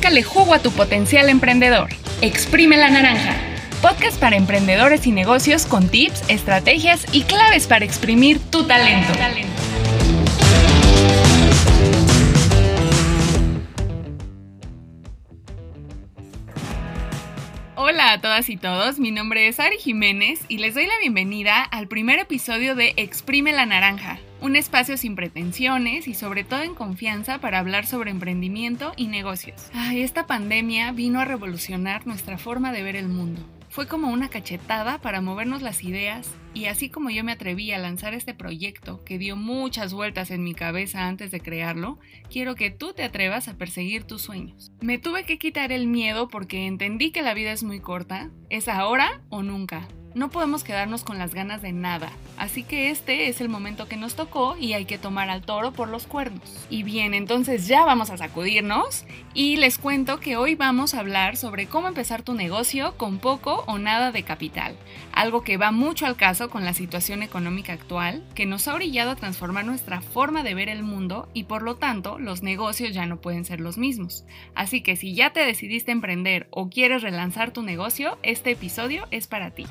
sácale jugo a tu potencial emprendedor. Exprime la naranja. Podcast para emprendedores y negocios con tips, estrategias y claves para exprimir tu talento. Hola a todas y todos, mi nombre es Ari Jiménez y les doy la bienvenida al primer episodio de Exprime la Naranja, un espacio sin pretensiones y sobre todo en confianza para hablar sobre emprendimiento y negocios. Ay, esta pandemia vino a revolucionar nuestra forma de ver el mundo. Fue como una cachetada para movernos las ideas y así como yo me atreví a lanzar este proyecto que dio muchas vueltas en mi cabeza antes de crearlo, quiero que tú te atrevas a perseguir tus sueños. Me tuve que quitar el miedo porque entendí que la vida es muy corta, es ahora o nunca. No podemos quedarnos con las ganas de nada, así que este es el momento que nos tocó y hay que tomar al toro por los cuernos. Y bien, entonces ya vamos a sacudirnos y les cuento que hoy vamos a hablar sobre cómo empezar tu negocio con poco o nada de capital, algo que va mucho al caso con la situación económica actual, que nos ha orillado a transformar nuestra forma de ver el mundo y por lo tanto los negocios ya no pueden ser los mismos. Así que si ya te decidiste emprender o quieres relanzar tu negocio, este episodio es para ti.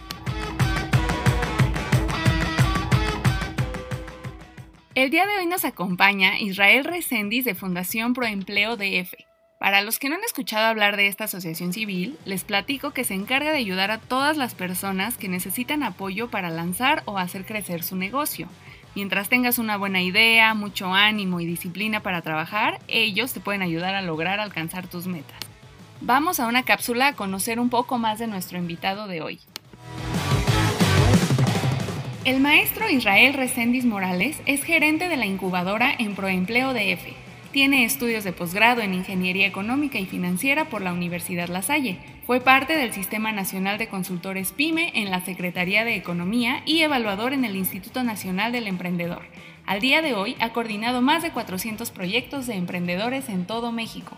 El día de hoy nos acompaña Israel Recendis de Fundación Proempleo DF. Para los que no han escuchado hablar de esta asociación civil, les platico que se encarga de ayudar a todas las personas que necesitan apoyo para lanzar o hacer crecer su negocio. Mientras tengas una buena idea, mucho ánimo y disciplina para trabajar, ellos te pueden ayudar a lograr alcanzar tus metas. Vamos a una cápsula a conocer un poco más de nuestro invitado de hoy. El maestro Israel Recendis Morales es gerente de la incubadora en Proempleo DF. Tiene estudios de posgrado en Ingeniería Económica y Financiera por la Universidad La Salle. Fue parte del Sistema Nacional de Consultores PYME en la Secretaría de Economía y evaluador en el Instituto Nacional del Emprendedor. Al día de hoy ha coordinado más de 400 proyectos de emprendedores en todo México.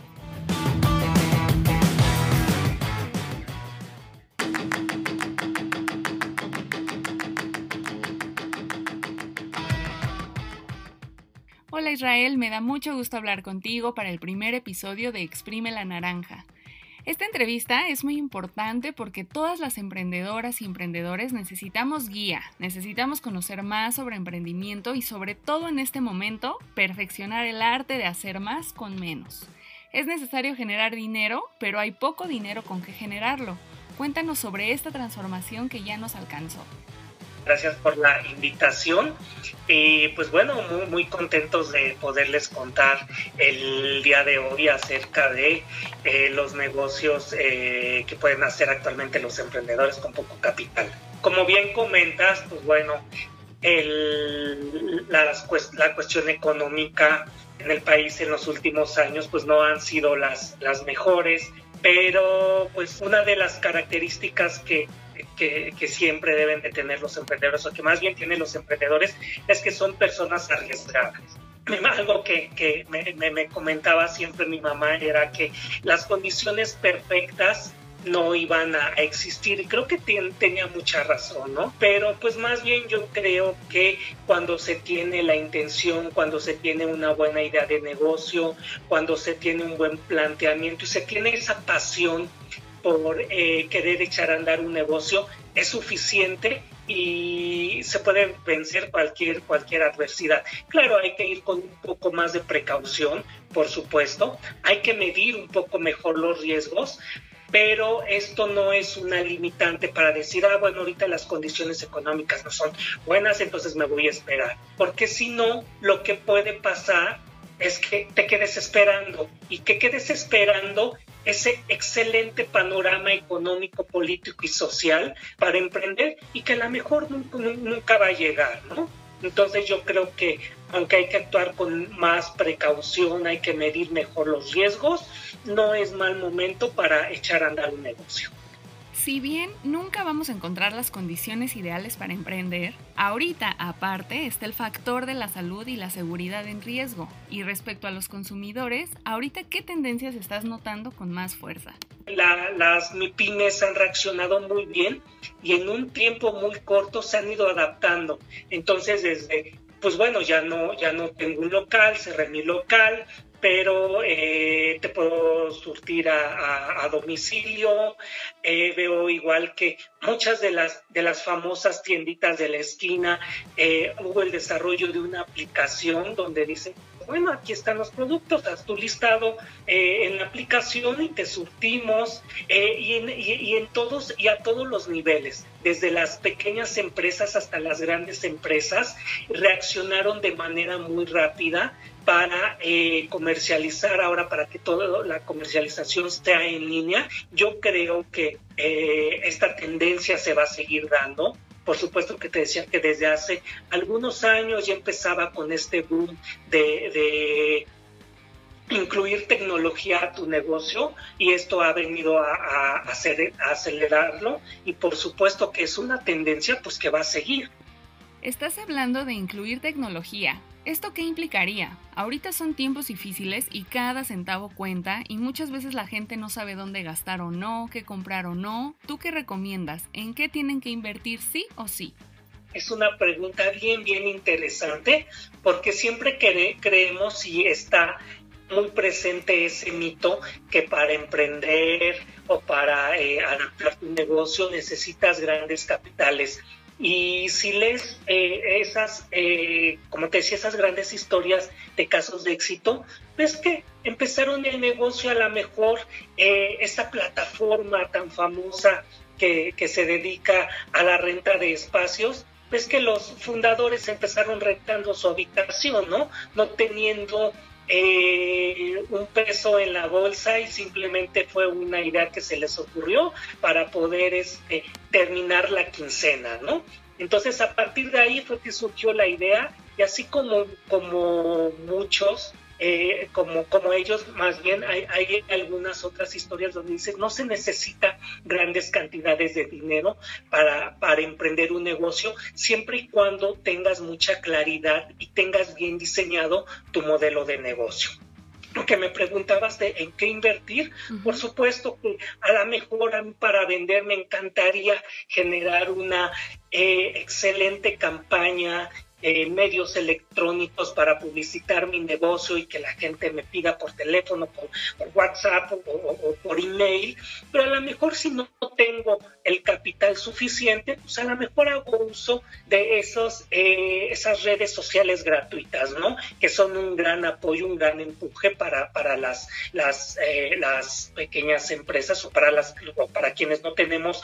Israel, me da mucho gusto hablar contigo para el primer episodio de Exprime la Naranja. Esta entrevista es muy importante porque todas las emprendedoras y emprendedores necesitamos guía, necesitamos conocer más sobre emprendimiento y sobre todo en este momento perfeccionar el arte de hacer más con menos. Es necesario generar dinero, pero hay poco dinero con que generarlo. Cuéntanos sobre esta transformación que ya nos alcanzó. Gracias por la invitación. Y pues bueno, muy, muy, contentos de poderles contar el día de hoy acerca de eh, los negocios eh, que pueden hacer actualmente los emprendedores con poco capital. Como bien comentas, pues bueno, el, la, la cuestión económica en el país en los últimos años pues no han sido las, las mejores, pero pues una de las características que que, siempre deben de tener los emprendedores, o que más bien tienen los emprendedores, es que son personas arriesgadas. Algo que, que me, me, comentaba siempre mi mamá era que las condiciones perfectas no iban a existir y creo que tenía mucha razón, ¿no? Pero pues más bien yo creo que cuando se tiene la intención, cuando se tiene una buena idea de negocio, cuando se tiene un buen planteamiento y se tiene esa pasión por eh, querer echar a andar un negocio es suficiente y se puede vencer cualquier, cualquier adversidad. Claro, hay que ir con un poco más de precaución, por supuesto, hay que medir un poco mejor los riesgos, pero esto no es una limitante para decir, ah, bueno, ahorita las condiciones económicas no son buenas, entonces me voy a esperar. Porque si no, lo que puede pasar es que te quedes esperando y que quedes esperando ese excelente panorama económico, político y social para emprender y que a lo mejor nunca, va a llegar, ¿no? Entonces yo creo que aunque hay que actuar con más precaución, hay que medir mejor los riesgos, no es mal momento para echar a andar un negocio. Si bien nunca vamos a encontrar las condiciones ideales para emprender, ahorita aparte está el factor de la salud y la seguridad en riesgo. Y respecto a los consumidores, ahorita qué tendencias estás notando con más fuerza? las MIPIMES han reaccionado muy bien y en un tiempo muy corto se han ido adaptando. Entonces desde pues bueno, ya no, ya no tengo un local, cerré mi local, pero eh, te puedo surtir a, domicilio. Eh, veo igual que muchas de las, de las famosas tienditas de la esquina, eh, hubo el desarrollo de una aplicación donde dice, bueno, aquí están los productos, haz tu listado en la aplicación y te surtimos y, en, y en todos y a todos los niveles, desde las pequeñas empresas hasta las grandes empresas, reaccionaron de manera muy rápida para eh, comercializar ahora, para que toda la comercialización esté en línea. Yo creo que eh, esta tendencia se va a seguir dando. Por supuesto que te decía que desde hace algunos años ya empezaba con este boom de, incluir tecnología a tu negocio y esto ha venido a, a acelerarlo y por supuesto que es una tendencia pues que va a seguir. Estás hablando de incluir tecnología, ¿Esto qué implicaría? Ahorita son tiempos difíciles y cada centavo cuenta y muchas veces la gente no sabe dónde gastar o no, qué comprar o no. ¿Tú qué recomiendas? ¿En qué tienen que invertir sí o sí? Es una pregunta bien, bien interesante porque siempre creemos y está muy presente ese mito que para emprender o para eh, adaptar tu negocio necesitas grandes capitales. Y si lees eh, esas, eh, como te decía, esas grandes historias de casos de éxito, ves que empezaron el negocio a lo mejor eh, esa plataforma tan famosa que, que se dedica a la renta de espacios, ves que los fundadores empezaron rentando su habitación, ¿no? No teniendo eh, un peso en la bolsa y simplemente fue una idea que se les ocurrió para poder este, terminar la quincena, ¿no? Entonces a partir de ahí fue que surgió la idea y así como, como muchos eh, como, como ellos, más bien hay, hay, algunas otras historias donde dicen no se necesita grandes cantidades de dinero para, para emprender un negocio, siempre y cuando tengas mucha claridad y tengas bien diseñado tu modelo de negocio. Que me preguntabas de en qué invertir, por supuesto que a lo mejor para vender me encantaría generar una eh, excelente campaña eh, medios electrónicos para publicitar mi negocio y que la gente me pida por teléfono, por, WhatsApp o, por email, pero a lo mejor si no tengo el capital suficiente, pues a lo mejor hago uso de esos, eh, esas redes sociales gratuitas, ¿no? Que son un gran apoyo, un gran empuje para, para las, las, eh, las pequeñas empresas o para, las, o para quienes no tenemos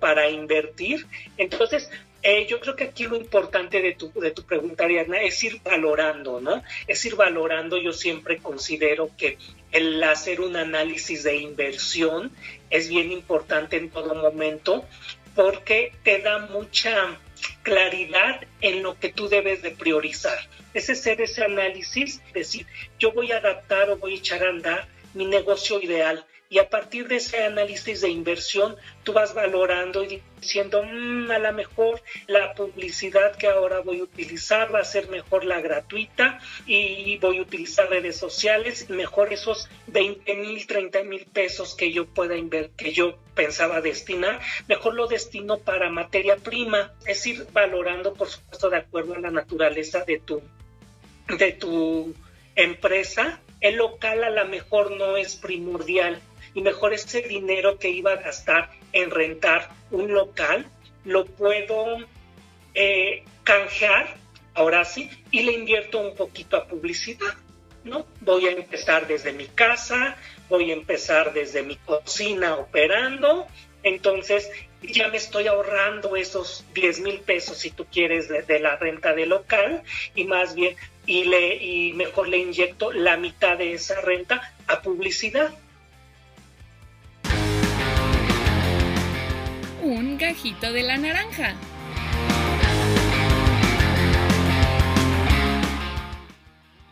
para invertir. Entonces, eh, yo creo que aquí lo importante de tu, de tu pregunta, Ariana, es ir valorando, ¿no? Es ir valorando, yo siempre considero que el hacer un análisis de inversión es bien importante en todo momento porque te da mucha claridad en lo que tú debes de priorizar. Es hacer ese análisis, decir, yo voy a adaptar o voy a echar a andar mi negocio ideal y a partir de ese análisis de inversión tú vas valorando y diciendo, mm, a lo mejor la publicidad que ahora voy a utilizar va a ser mejor la gratuita y voy a utilizar redes sociales, mejor esos 20 mil, 30 mil pesos que yo pueda invertir, que yo pensaba destinar, mejor lo destino para materia prima, es ir valorando, por supuesto, de acuerdo a la naturaleza de tu, de tu empresa. El local a lo mejor no es primordial, y mejor ese dinero que iba a gastar en rentar un local lo puedo eh, canjear, ahora sí, y le invierto un poquito a publicidad. ¿no? Voy a empezar desde mi casa, voy a empezar desde mi cocina operando, entonces ya me estoy ahorrando esos 10 mil pesos, si tú quieres, de, de, la renta del local, y más bien, y, le, y mejor le inyecto la mitad de esa renta a publicidad. Un gajito de la naranja.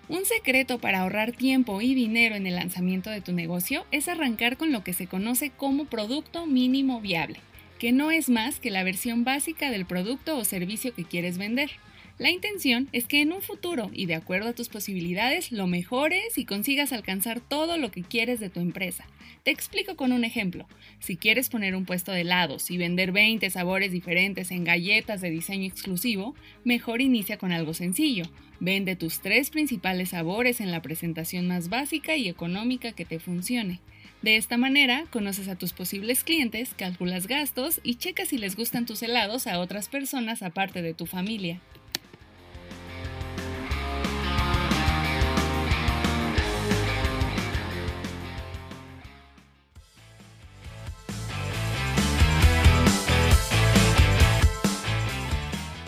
Un secreto para ahorrar tiempo y dinero en el lanzamiento de tu negocio es arrancar con lo que se conoce como producto mínimo viable, que no es más que la versión básica del producto o servicio que quieres vender. La intención es que en un futuro y de acuerdo a tus posibilidades lo mejores y consigas alcanzar todo lo que quieres de tu empresa. Te explico con un ejemplo. Si quieres poner un puesto de helados y vender 20 sabores diferentes en galletas de diseño exclusivo, mejor inicia con algo sencillo. Vende tus tres principales sabores en la presentación más básica y económica que te funcione. De esta manera, conoces a tus posibles clientes, calculas gastos y checas si les gustan tus helados a otras personas aparte de tu familia.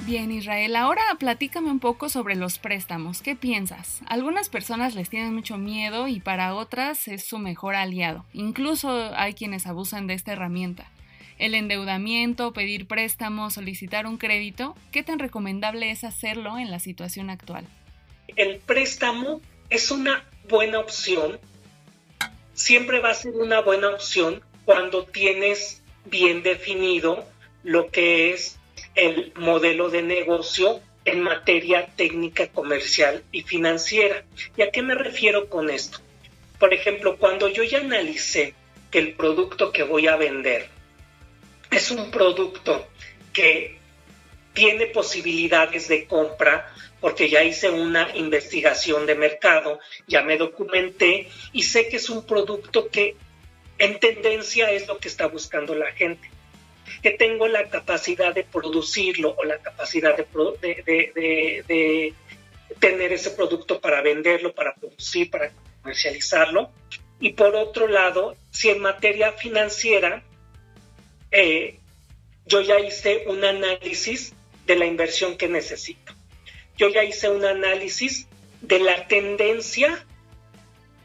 Bien, Israel, ahora platícame un poco sobre los préstamos. ¿Qué piensas? Algunas personas les tienen mucho miedo y para otras es su mejor aliado. Incluso hay quienes abusan de esta herramienta. El endeudamiento, pedir préstamos, solicitar un crédito, ¿qué tan recomendable es hacerlo en la situación actual? El préstamo es una buena opción. Siempre va a ser una buena opción cuando tienes bien definido lo que es el modelo de negocio en materia técnica, comercial y financiera. ¿Y a qué me refiero con esto? Por ejemplo, cuando yo ya analicé que el producto que voy a vender es un producto que tiene posibilidades de compra, porque ya hice una investigación de mercado, ya me documenté y sé que es un producto que en tendencia es lo que está buscando la gente que tengo la capacidad de producirlo o la capacidad de, tener ese producto para venderlo, para producir, para comercializarlo. Y por otro lado, si en materia financiera, eh, yo ya hice un análisis de la inversión que necesito. Yo ya hice un análisis de la tendencia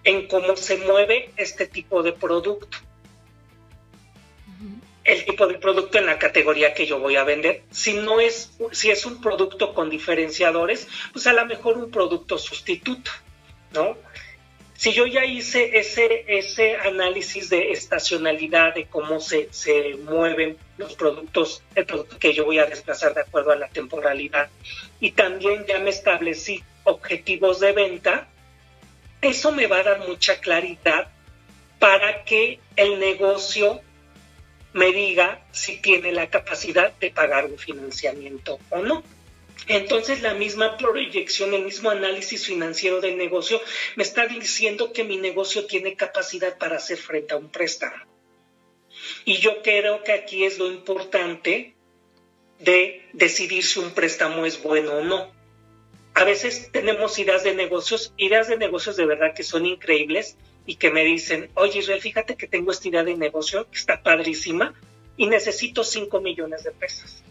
en cómo se mueve este tipo de producto el tipo de producto en la categoría que yo voy a vender. Si no es, si es un producto con diferenciadores, pues a lo mejor un producto sustituto, ¿no? Si yo ya hice ese, ese análisis de estacionalidad, de cómo se, se mueven los productos, el producto que yo voy a desplazar de acuerdo a la temporalidad, y también ya me establecí objetivos de venta, eso me va a dar mucha claridad para que el negocio me diga si tiene la capacidad de pagar un financiamiento o no. Entonces la misma proyección, el mismo análisis financiero del negocio me está diciendo que mi negocio tiene capacidad para hacer frente a un préstamo. Y yo creo que aquí es lo importante de decidir si un préstamo es bueno o no. A veces tenemos ideas de negocios, ideas de negocios de verdad que son increíbles, y que me dicen, oye Israel, fíjate que tengo esta idea de negocio que está padrísima y necesito 5 millones de pesos.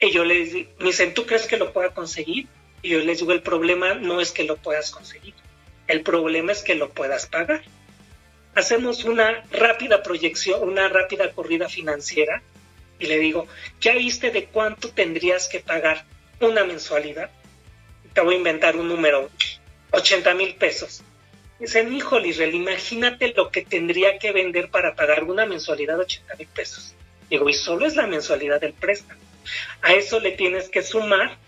Y yo les digo, me dicen, ¿tú crees que lo pueda conseguir? Y yo les digo, el problema no es que lo puedas conseguir, el problema es que lo puedas pagar. Hacemos una rápida proyección, una rápida corrida financiera y le digo, ¿ya viste de cuánto tendrías que pagar una mensualidad? Te voy a inventar un número, 80 mil pesos. Dicen, híjole, Israel, imagínate lo que tendría que vender para pagar una mensualidad de 80 mil pesos. Digo, y solo es la mensualidad del préstamo. A eso le tienes que sumar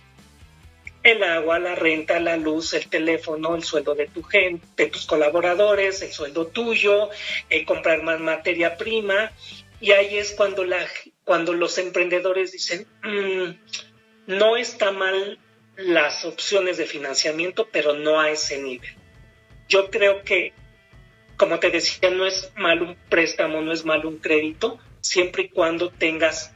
el agua, la renta, la luz, el teléfono, el sueldo de tu gente, de tus colaboradores, el sueldo tuyo, el comprar más materia prima. Y ahí es cuando, la, cuando los emprendedores dicen, mm, no está mal las opciones de financiamiento, pero no a ese nivel yo creo que, como te decía, no es mal un préstamo, no es mal un crédito, siempre y cuando tengas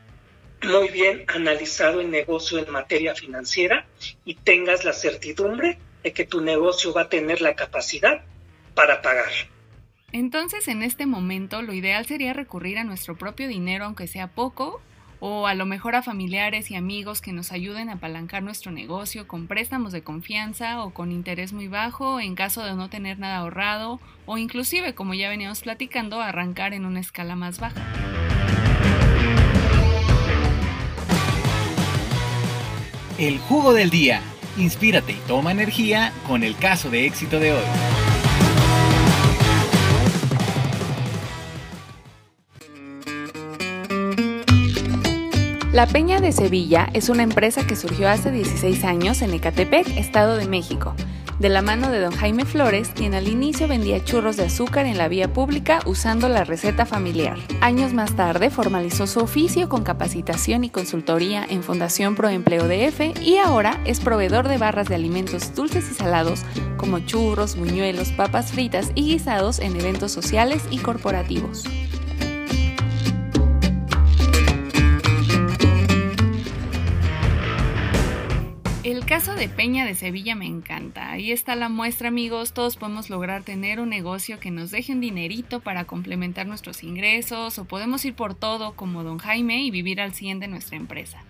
muy bien analizado el negocio en materia financiera y tengas la certidumbre de que tu negocio va a tener la capacidad para pagar. Entonces, en este momento, lo ideal sería recurrir a nuestro propio dinero, aunque sea poco, o a lo mejor a familiares y amigos que nos ayuden a apalancar nuestro negocio con préstamos de confianza o con interés muy bajo en caso de no tener nada ahorrado o inclusive, como ya veníamos platicando, arrancar en una escala más baja. El jugo del día. Inspírate y toma energía con el caso de éxito de hoy. La Peña de Sevilla es una empresa que surgió hace 16 años en Ecatepec, Estado de México, de la mano de don Jaime Flores, quien al inicio vendía churros de azúcar en la vía pública usando la receta familiar. Años más tarde formalizó su oficio con capacitación y consultoría en Fundación Pro Empleo DF y ahora es proveedor de barras de alimentos dulces y salados como churros, buñuelos, papas fritas y guisados en eventos sociales y corporativos. Caso de Peña de Sevilla me encanta. Ahí está la muestra, amigos. Todos podemos lograr tener un negocio que nos deje un dinerito para complementar nuestros ingresos o podemos ir por todo como don Jaime y vivir al 100 de nuestra empresa.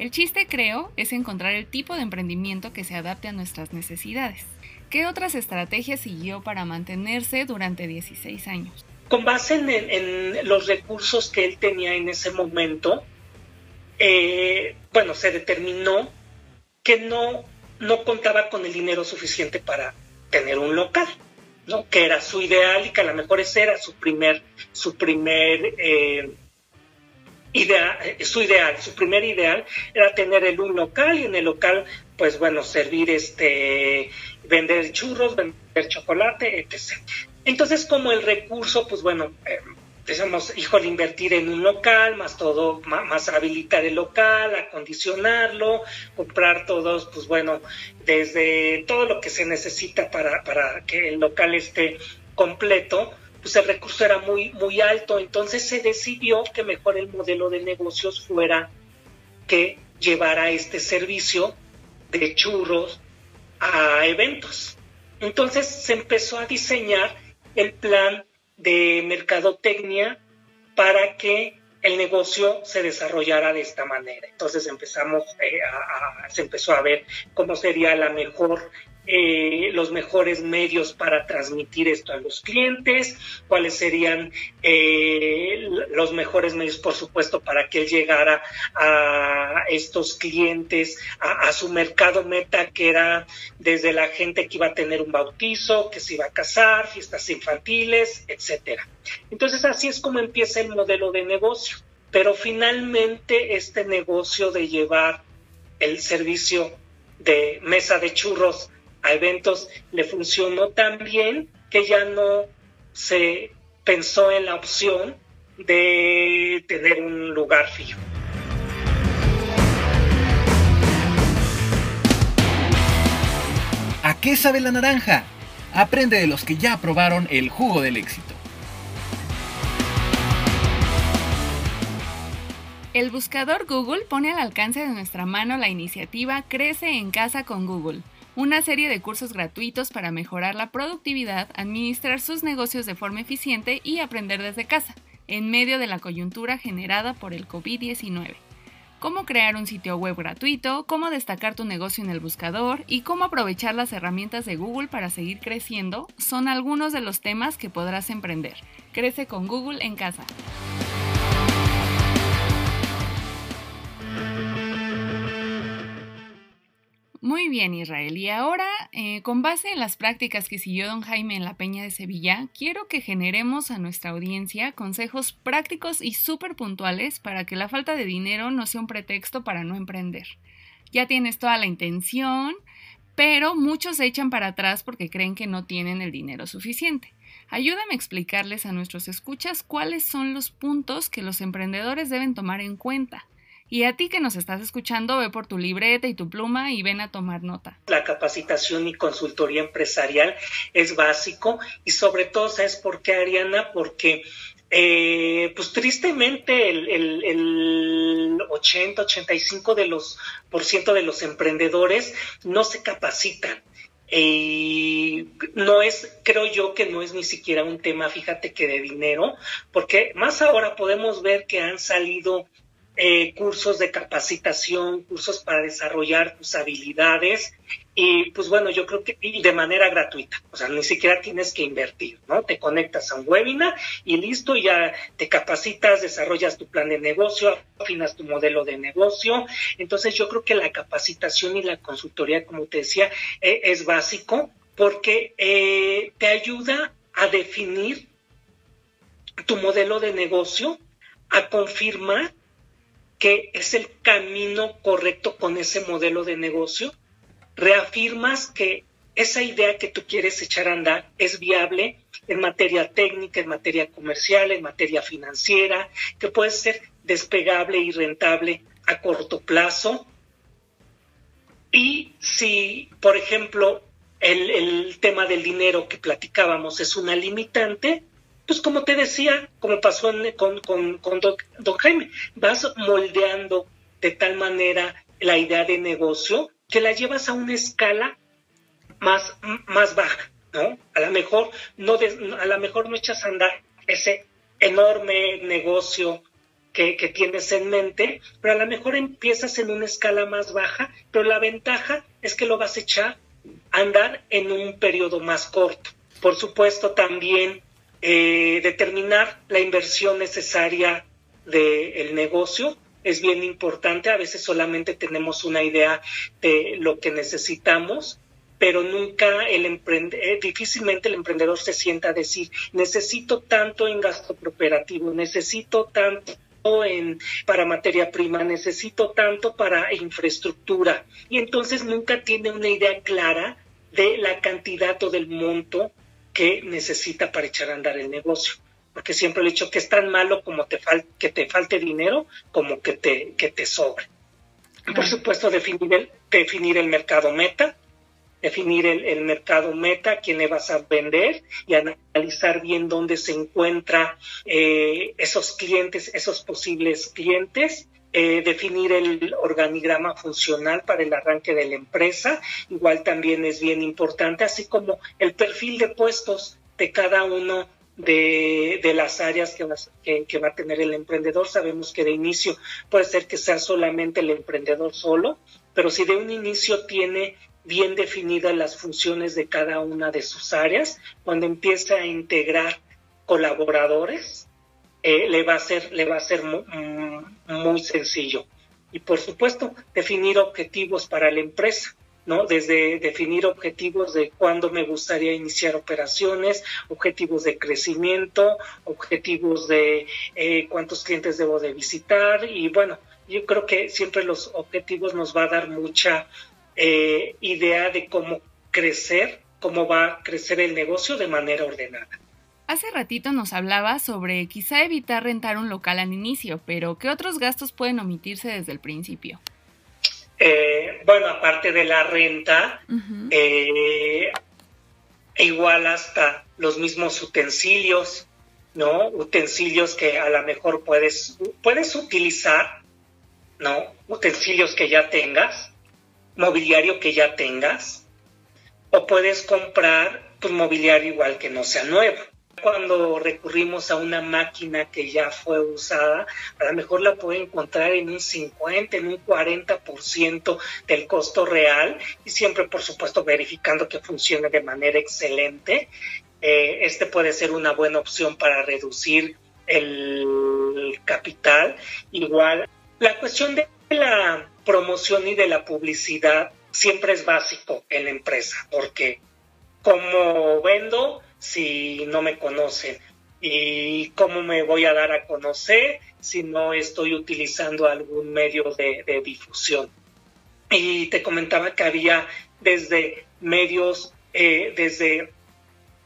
El chiste, creo, es encontrar el tipo de emprendimiento que se adapte a nuestras necesidades. ¿Qué otras estrategias siguió para mantenerse durante 16 años? Con base en, los recursos que él tenía en ese momento, eh, bueno, se determinó que no, no contaba con el dinero suficiente para tener un local, ¿no? que era su ideal y que a lo mejor ese era su primer, su primer eh, idea, eh, su ideal, su primer ideal era tener el, un local y en el local, pues bueno, servir este, vender churros, vender chocolate, etc. Entonces, como el recurso, pues bueno, eh, decimos, híjole, invertir en un local, más todo, más, habilitar el local, acondicionarlo, comprar todos, pues bueno, desde todo lo que se necesita para, para que el local esté completo, pues el recurso era muy, muy alto, entonces se decidió que mejor el modelo de negocios fuera que llevara este servicio de churros a eventos. Entonces se empezó a diseñar el plan de mercadotecnia para que el negocio se desarrollara de esta manera. Entonces empezamos eh, se empezó a ver cómo sería la mejor eh, los mejores medios para transmitir esto a los clientes, cuáles serían eh, los mejores medios, por supuesto, para que él llegara a estos clientes, a, su mercado meta, que era desde la gente que iba a tener un bautizo, que se iba a casar, fiestas infantiles, etcétera. Entonces así es como empieza el modelo de negocio. Pero finalmente este negocio de llevar el servicio de mesa de churros a eventos le funcionó tan bien que ya no se pensó en la opción de tener un lugar fijo. ¿A qué sabe la naranja? Aprende de los que ya probaron el jugo del éxito. El buscador Google pone al alcance de nuestra mano la iniciativa Crece en casa con Google una serie de cursos gratuitos para mejorar la productividad, administrar sus negocios de forma eficiente y aprender desde casa, en medio de la coyuntura generada por el COVID-19. Cómo crear un sitio web gratuito, cómo destacar tu negocio en el buscador y cómo aprovechar las herramientas de Google para seguir creciendo son algunos de los temas que podrás emprender. Crece con Google en casa. Muy bien, Israel. Y ahora, eh, con base en las prácticas que siguió don Jaime en la Peña de Sevilla, quiero que generemos a nuestra audiencia consejos prácticos y súper puntuales para que la falta de dinero no sea un pretexto para no emprender. Ya tienes toda la intención, pero muchos se echan para atrás porque creen que no tienen el dinero suficiente. Ayúdame a explicarles a nuestros escuchas cuáles son los puntos que los emprendedores deben tomar en cuenta y a ti que nos estás escuchando, ve por tu libreta y tu pluma y ven a tomar nota. La capacitación y consultoría empresarial es básico y sobre todo, ¿sabes por qué, Ariana? Porque eh, pues tristemente el, el, 80-85 de los por ciento de los emprendedores no se capacitan. Y no es, creo yo que no es ni siquiera un tema, fíjate que de dinero, porque más ahora podemos ver que han salido eh, cursos de capacitación, cursos para desarrollar tus habilidades y pues bueno, yo creo que y de manera gratuita, o sea, ni siquiera tienes que invertir, ¿no? Te conectas a un webinar y listo, ya te capacitas, desarrollas tu plan de negocio, afinas tu modelo de negocio. Entonces yo creo que la capacitación y la consultoría, como te decía, eh, es básico porque eh, te ayuda a definir tu modelo de negocio, a confirmar que es el camino correcto con ese modelo de negocio, reafirmas que esa idea que tú quieres echar a andar es viable en materia técnica, en materia comercial, en materia financiera, que puede ser despegable y rentable a corto plazo. Y si, por ejemplo, el, tema del dinero que platicábamos es una limitante, pues como te decía, como pasó con, con, don, Jaime, vas moldeando de tal manera la idea de negocio que la llevas a una escala más, más baja, ¿no? A lo mejor no, a lo mejor no echas a andar ese enorme negocio que, que, tienes en mente, pero a lo mejor empiezas en una escala más baja, pero la ventaja es que lo vas a echar a andar en un periodo más corto. Por supuesto, también eh, determinar la inversión necesaria del negocio es bien importante. A veces solamente tenemos una idea de lo que necesitamos, pero nunca el emprendedor, eh, difícilmente el emprendedor se sienta a decir, necesito tanto en gasto cooperativo, necesito tanto en, para materia prima, necesito tanto para infraestructura. Y entonces nunca tiene una idea clara de la cantidad o del monto que necesita para echar a andar el negocio. Porque siempre le he dicho que es tan malo como te que te falte dinero como que te, que te sobre. Por supuesto, definir el, definir el mercado meta, definir el, mercado meta, quién le vas a vender y analizar bien dónde se encuentran eh, esos clientes, esos posibles clientes. Eh, definir el organigrama funcional para el arranque de la empresa, igual también es bien importante, así como el perfil de puestos de cada uno de, las áreas que, que, va a tener el emprendedor. Sabemos que de inicio puede ser que sea solamente el emprendedor solo, pero si de un inicio tiene bien definidas las funciones de cada una de sus áreas, cuando empieza a integrar colaboradores, eh, le va a ser, le va a ser mm, muy, sencillo. Y por supuesto, definir objetivos para la empresa. ¿no? Desde definir objetivos de cuándo me gustaría iniciar operaciones, objetivos de crecimiento, objetivos de eh, cuántos clientes debo de visitar y bueno, yo creo que siempre los objetivos nos va a dar mucha eh, idea de cómo crecer, cómo va a crecer el negocio de manera ordenada. Hace ratito nos hablaba sobre quizá evitar rentar un local al inicio, pero ¿qué otros gastos pueden omitirse desde el principio? Eh, bueno, aparte de la renta, eh, igual hasta los mismos utensilios, ¿no? Utensilios que a lo mejor puedes, puedes utilizar, ¿no? Utensilios que ya tengas, mobiliario que ya tengas o puedes comprar pues, mobiliario igual que no sea nuevo. Cuando recurrimos a una máquina que ya fue usada, a lo mejor la puede encontrar en un 50, en un 40% del costo real y siempre, por supuesto, verificando que funcione de manera excelente. Eh, este puede ser una buena opción para reducir el capital. Igual, la cuestión de la promoción y de la publicidad siempre es básico en la empresa, porque ¿cómo vendo si no me conocen? ¿Y cómo me voy a dar a conocer si no estoy utilizando algún medio de, difusión? Y te comentaba que había desde medios, eh, desde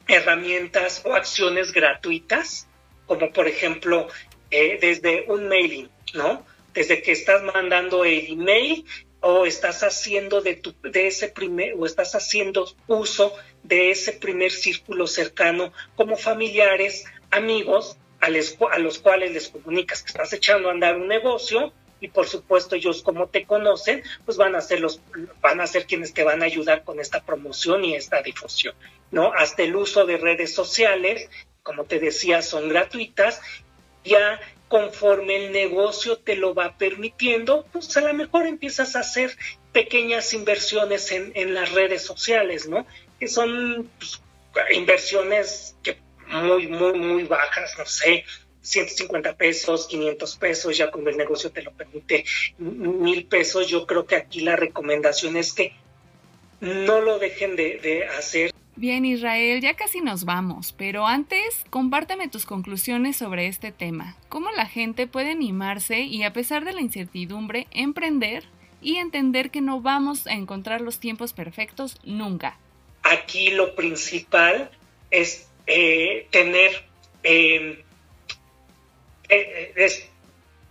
herramientas o acciones gratuitas, como por ejemplo eh, desde un mailing, ¿no? desde que estás mandando el email o estás haciendo de, tu, de ese primer o estás haciendo uso de ese primer círculo cercano como familiares, amigos a, los cuales les comunicas que estás echando a andar un negocio y por supuesto ellos como te conocen, pues van a ser los van a ser quienes te van a ayudar con esta promoción y esta difusión, ¿no? Hasta el uso de redes sociales, como te decía, son gratuitas. Ya conforme el negocio te lo va permitiendo, pues a lo mejor empiezas a hacer pequeñas inversiones en, en las redes sociales, ¿no? Que son pues, inversiones que muy, muy, muy bajas, no sé, 150 pesos, 500 pesos, ya cuando el negocio te lo permite, mil pesos. Yo creo que aquí la recomendación es que no lo dejen de, de hacer Bien, Israel, ya casi nos vamos, pero antes compárteme tus conclusiones sobre este tema. ¿Cómo la gente puede animarse y a pesar de la incertidumbre, emprender y entender que no vamos a encontrar los tiempos perfectos nunca? Aquí lo principal es eh, tener, em, eh, es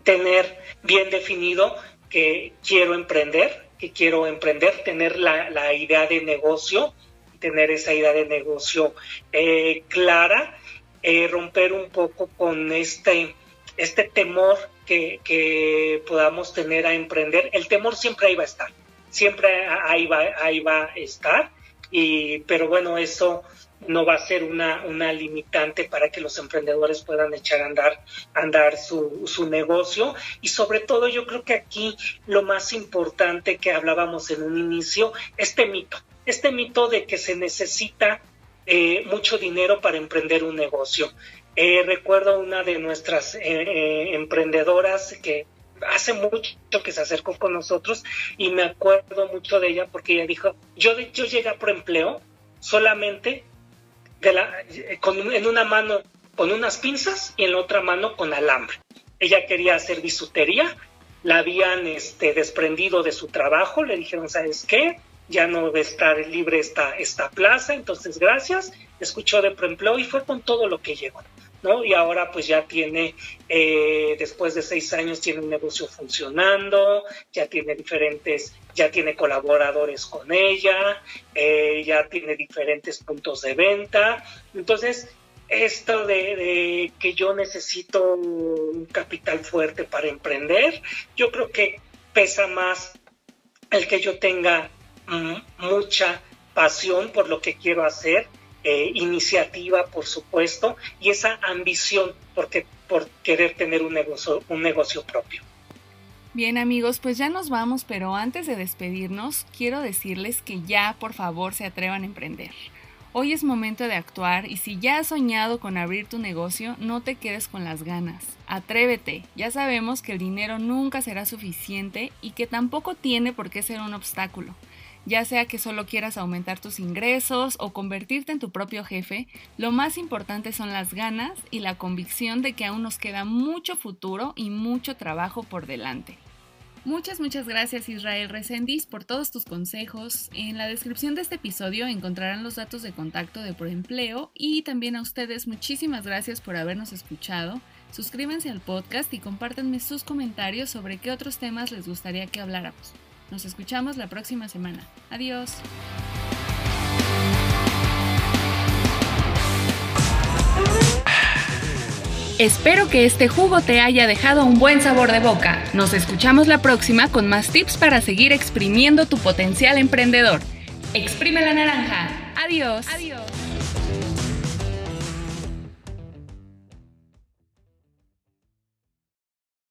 tener bien definido que quiero emprender, que quiero emprender, tener la, la idea de negocio tener esa idea de negocio eh, clara, eh, romper un poco con este, este temor que, que, podamos tener a emprender. El temor siempre ahí va a estar, siempre ahí va, ahí va a estar, y, pero bueno, eso no va a ser una, una limitante para que los emprendedores puedan echar a andar, andar su, su, negocio. Y sobre todo yo creo que aquí lo más importante que hablábamos en un inicio, este mito, este mito de que se necesita eh, mucho dinero para emprender un negocio. Eh, recuerdo una de nuestras eh, emprendedoras que hace mucho que se acercó con nosotros y me acuerdo mucho de ella porque ella dijo, yo, yo llegué por empleo solamente con, en una mano con unas pinzas y en la otra mano con alambre. Ella quería hacer bisutería, la habían este, desprendido de su trabajo, le dijeron, ¿sabes qué? ya no debe estar libre esta, esta plaza, entonces gracias, escuchó de preempleo y fue con todo lo que llegó. ¿No? Y ahora pues ya tiene, eh, después de seis años, tiene un negocio funcionando, ya tiene diferentes, ya tiene colaboradores con ella, eh, ya tiene diferentes puntos de venta. Entonces, esto de, de, que yo necesito un capital fuerte para emprender, yo creo que pesa más el que yo tenga mucha pasión por lo que quiero hacer, eh, iniciativa, por supuesto, y esa ambición porque, por querer tener un negocio, un negocio propio. Bien amigos, pues ya nos vamos, pero antes de despedirnos, quiero decirles que ya por favor se atrevan a emprender. Hoy es momento de actuar y si ya has soñado con abrir tu negocio, no te quedes con las ganas. Atrévete. Ya sabemos que el dinero nunca será suficiente y que tampoco tiene por qué ser un obstáculo ya sea que solo quieras aumentar tus ingresos o convertirte en tu propio jefe, lo más importante son las ganas y la convicción de que aún nos queda mucho futuro y mucho trabajo por delante. Muchas, muchas gracias Israel Resendiz por todos tus consejos. En la descripción de este episodio encontrarán los datos de contacto de Proempleo y también a ustedes muchísimas gracias por habernos escuchado. Suscríbanse al podcast y compártanme sus comentarios sobre qué otros temas les gustaría que habláramos. Nos escuchamos la próxima semana. Adiós. Espero que este jugo te haya dejado un buen sabor de boca. Nos escuchamos la próxima con más tips para seguir exprimiendo tu potencial emprendedor. Exprime la naranja. Adiós. Adiós.